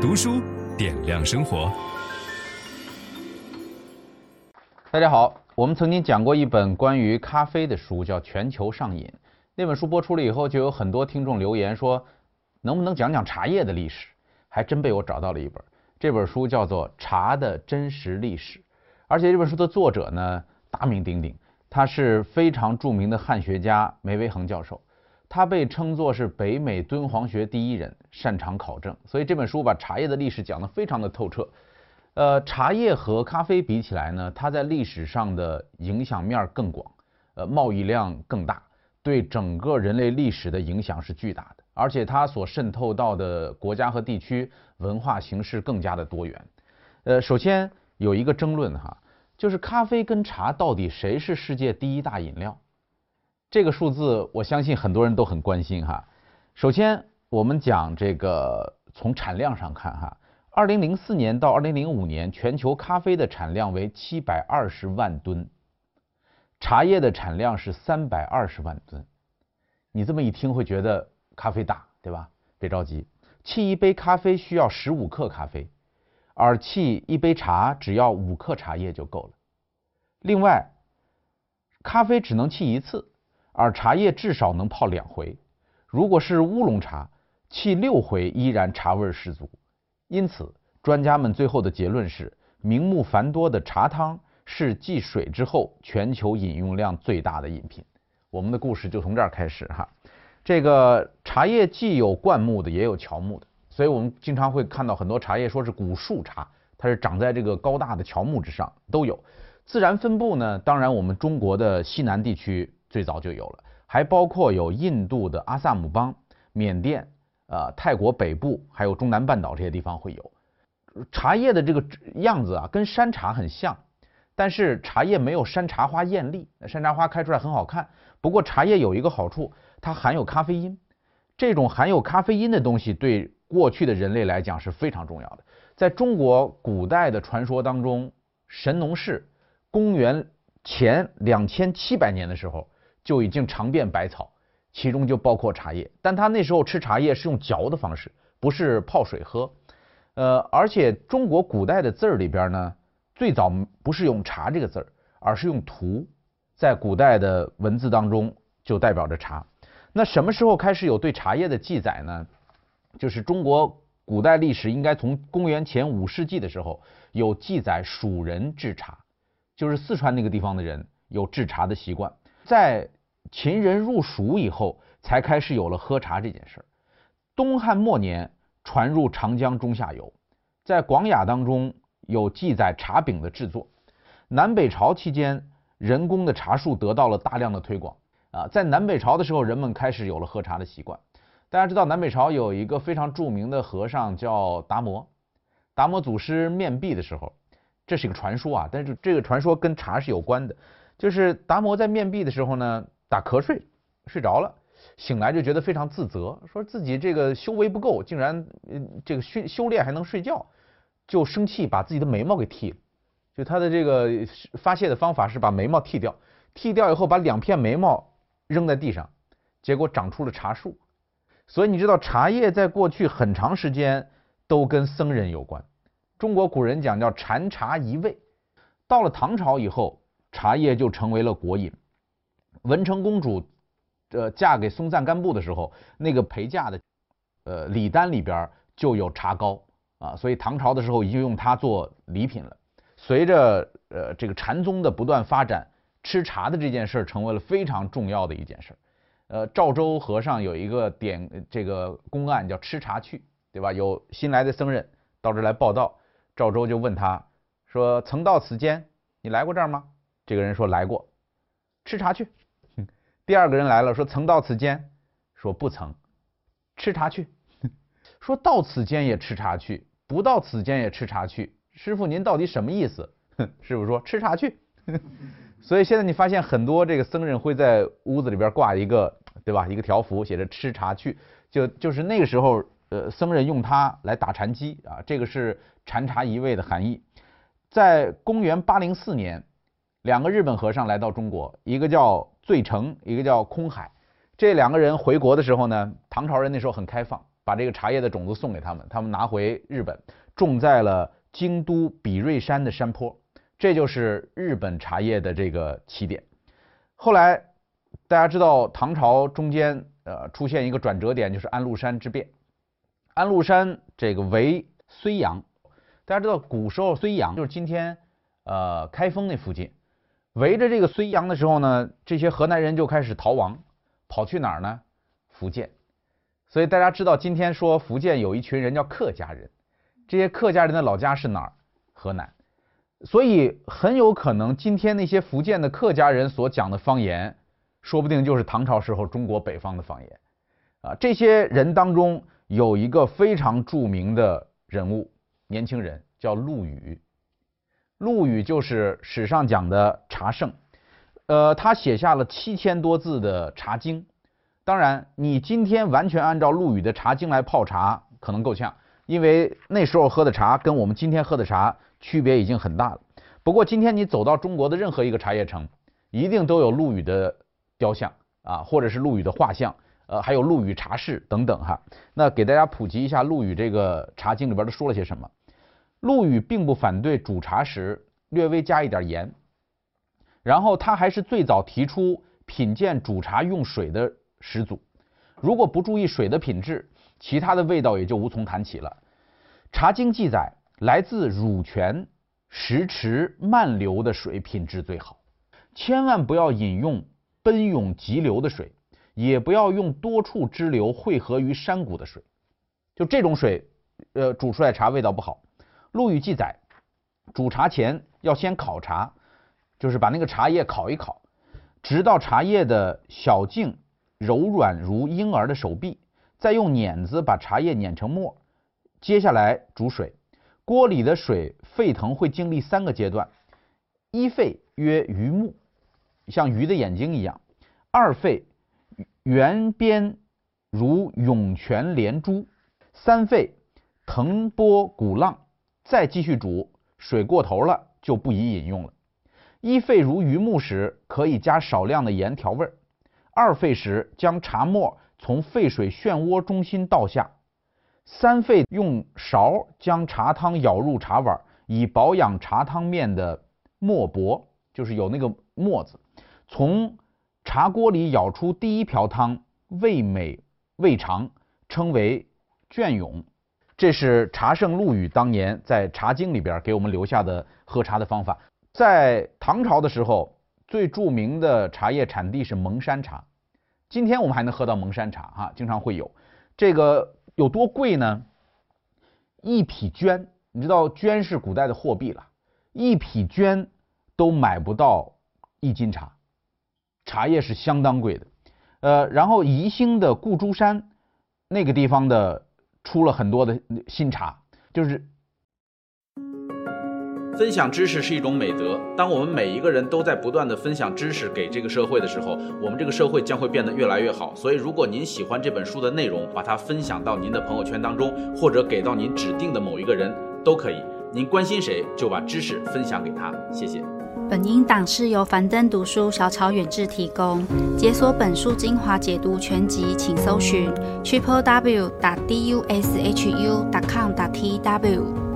读书点亮生活。大家好，我们曾经讲过一本关于咖啡的书，叫《全球上瘾》。那本书播出了以后，就有很多听众留言说，能不能讲讲茶叶的历史？还真被我找到了一本，这本书叫做《茶的真实历史》，而且这本书的作者呢，大名鼎鼎，他是非常著名的汉学家梅维恒教授。他被称作是北美敦煌学第一人，擅长考证，所以这本书把茶叶的历史讲得非常的透彻。呃，茶叶和咖啡比起来呢，它在历史上的影响面更广，呃，贸易量更大，对整个人类历史的影响是巨大的，而且它所渗透到的国家和地区文化形式更加的多元。呃，首先有一个争论哈，就是咖啡跟茶到底谁是世界第一大饮料？这个数字，我相信很多人都很关心哈。首先，我们讲这个从产量上看哈，二零零四年到二零零五年，全球咖啡的产量为七百二十万吨，茶叶的产量是三百二十万吨。你这么一听会觉得咖啡大，对吧？别着急，沏一杯咖啡需要十五克咖啡，而沏一杯茶只要五克茶叶就够了。另外，咖啡只能沏一次。而茶叶至少能泡两回，如果是乌龙茶，沏六回依然茶味十足。因此，专家们最后的结论是，名目繁多的茶汤是继水之后全球饮用量最大的饮品。我们的故事就从这儿开始哈。这个茶叶既有灌木的，也有乔木的，所以我们经常会看到很多茶叶说是古树茶，它是长在这个高大的乔木之上，都有。自然分布呢，当然我们中国的西南地区。最早就有了，还包括有印度的阿萨姆邦、缅甸、呃泰国北部，还有中南半岛这些地方会有。茶叶的这个样子啊，跟山茶很像，但是茶叶没有山茶花艳丽，山茶花开出来很好看。不过茶叶有一个好处，它含有咖啡因，这种含有咖啡因的东西对过去的人类来讲是非常重要的。在中国古代的传说当中，神农氏公元前两千七百年的时候。就已经尝遍百草，其中就包括茶叶。但他那时候吃茶叶是用嚼的方式，不是泡水喝。呃，而且中国古代的字儿里边呢，最早不是用茶这个字儿，而是用荼，在古代的文字当中就代表着茶。那什么时候开始有对茶叶的记载呢？就是中国古代历史应该从公元前五世纪的时候有记载，蜀人制茶，就是四川那个地方的人有制茶的习惯。在秦人入蜀以后，才开始有了喝茶这件事儿。东汉末年传入长江中下游，在广雅当中有记载茶饼的制作。南北朝期间，人工的茶树得到了大量的推广啊。在南北朝的时候，人们开始有了喝茶的习惯。大家知道，南北朝有一个非常著名的和尚叫达摩。达摩祖师面壁的时候，这是一个传说啊，但是这个传说跟茶是有关的。就是达摩在面壁的时候呢，打瞌睡，睡着了，醒来就觉得非常自责，说自己这个修为不够，竟然嗯这个修修炼还能睡觉，就生气把自己的眉毛给剃了。就他的这个发泄的方法是把眉毛剃掉，剃掉以后把两片眉毛扔在地上，结果长出了茶树。所以你知道茶叶在过去很长时间都跟僧人有关。中国古人讲叫禅茶一味，到了唐朝以后。茶叶就成为了国饮。文成公主，呃，嫁给松赞干布的时候，那个陪嫁的，呃，礼单里边就有茶膏啊，所以唐朝的时候已经用它做礼品了。随着呃这个禅宗的不断发展，吃茶的这件事成为了非常重要的一件事。呃，赵州和尚有一个典这个公案叫吃茶去，对吧？有新来的僧人到这来报道，赵州就问他说：“曾到此间，你来过这儿吗？”这个人说来过，吃茶去。第二个人来了，说曾到此间，说不曾，吃茶去。说到此间也吃茶去，不到此间也吃茶去。师傅您到底什么意思？师傅说吃茶去。所以现在你发现很多这个僧人会在屋子里边挂一个，对吧？一个条幅写着吃茶去，就就是那个时候，呃，僧人用它来打禅机啊，这个是禅茶一味的含义。在公元八零四年。两个日本和尚来到中国，一个叫醉澄，一个叫空海。这两个人回国的时候呢，唐朝人那时候很开放把这个茶叶的种子送给他们，他们拿回日本，种在了京都比瑞山的山坡，这就是日本茶叶的这个起点。后来大家知道，唐朝中间呃出现一个转折点，就是安禄山之变。安禄山这个围睢阳，大家知道古时候睢阳就是今天呃开封那附近，围着这个睢阳的时候呢，这些河南人就开始逃亡，跑去哪儿呢？福建。所以大家知道，今天说福建有一群人叫客家人，这些客家人的老家是哪儿？河南。所以很有可能，今天那些福建的客家人所讲的方言，说不定就是唐朝时候中国北方的方言。啊，这些人当中有一个非常著名的人物，年轻人叫陆羽。陆羽就是史上讲的茶圣，呃，他写下了七千多字的《茶经》。当然，你今天完全按照陆羽的《茶经》来泡茶，可能够呛，因为那时候喝的茶跟我们今天喝的茶区别已经很大了。不过，今天你走到中国的任何一个茶叶城，一定都有陆羽的雕像啊，或者是陆羽的画像，呃，还有陆羽茶室等等哈。那给大家普及一下陆羽这个《茶经》里边都说了些什么。陆羽并不反对煮茶时略微加一点盐，然后他还是最早提出品鉴煮茶用水的。始祖，如果不注意水的品质，其他的味道也就无从谈起了。《茶经》记载，来自乳泉、石池漫流的水品质最好，千万不要饮用奔涌急流的水，也不要用多处支流汇合于山谷的水，就这种水，呃，煮出来茶味道不好。陆羽记载，煮茶前要先烤茶，就是把那个茶叶烤一烤，直到茶叶的小径。柔软如婴儿的手臂，再用碾子把茶叶碾成末。接下来煮水，锅里的水沸腾会经历三个阶段：一沸曰鱼目，像鱼的眼睛一样；二沸圆边如涌泉连珠；三沸腾波鼓浪。再继续煮，水过头了就不宜饮用了。一沸如鱼目时，可以加少量的盐调味儿。二沸时，将茶末从沸水漩涡中心倒下；三沸用勺将茶汤舀入茶碗，以保养茶汤面的沫薄，就是有那个沫子。从茶锅里舀出第一瓢汤，味美味长，称为隽永。这是茶圣陆羽当年在《茶经》里边给我们留下的喝茶的方法。在唐朝的时候。最著名的茶叶产地是蒙山茶，今天我们还能喝到蒙山茶啊，经常会有。这个有多贵呢？一匹绢，你知道绢是古代的货币了，一匹绢都买不到一斤茶，茶叶是相当贵的。呃，然后宜兴的顾珠山那个地方的出了很多的新茶，就是。分享知识是一种美德。当我们每一个人都在不断地分享知识给这个社会的时候，我们这个社会将会变得越来越好。所以，如果您喜欢这本书的内容，把它分享到您的朋友圈当中，或者给到您指定的某一个人都可以。您关心谁，就把知识分享给他。谢谢。本音档是由樊登读书小草远志提供。解锁本书精华解读全集，请搜寻 triple w 打 d u s h u 打 com 打 t w。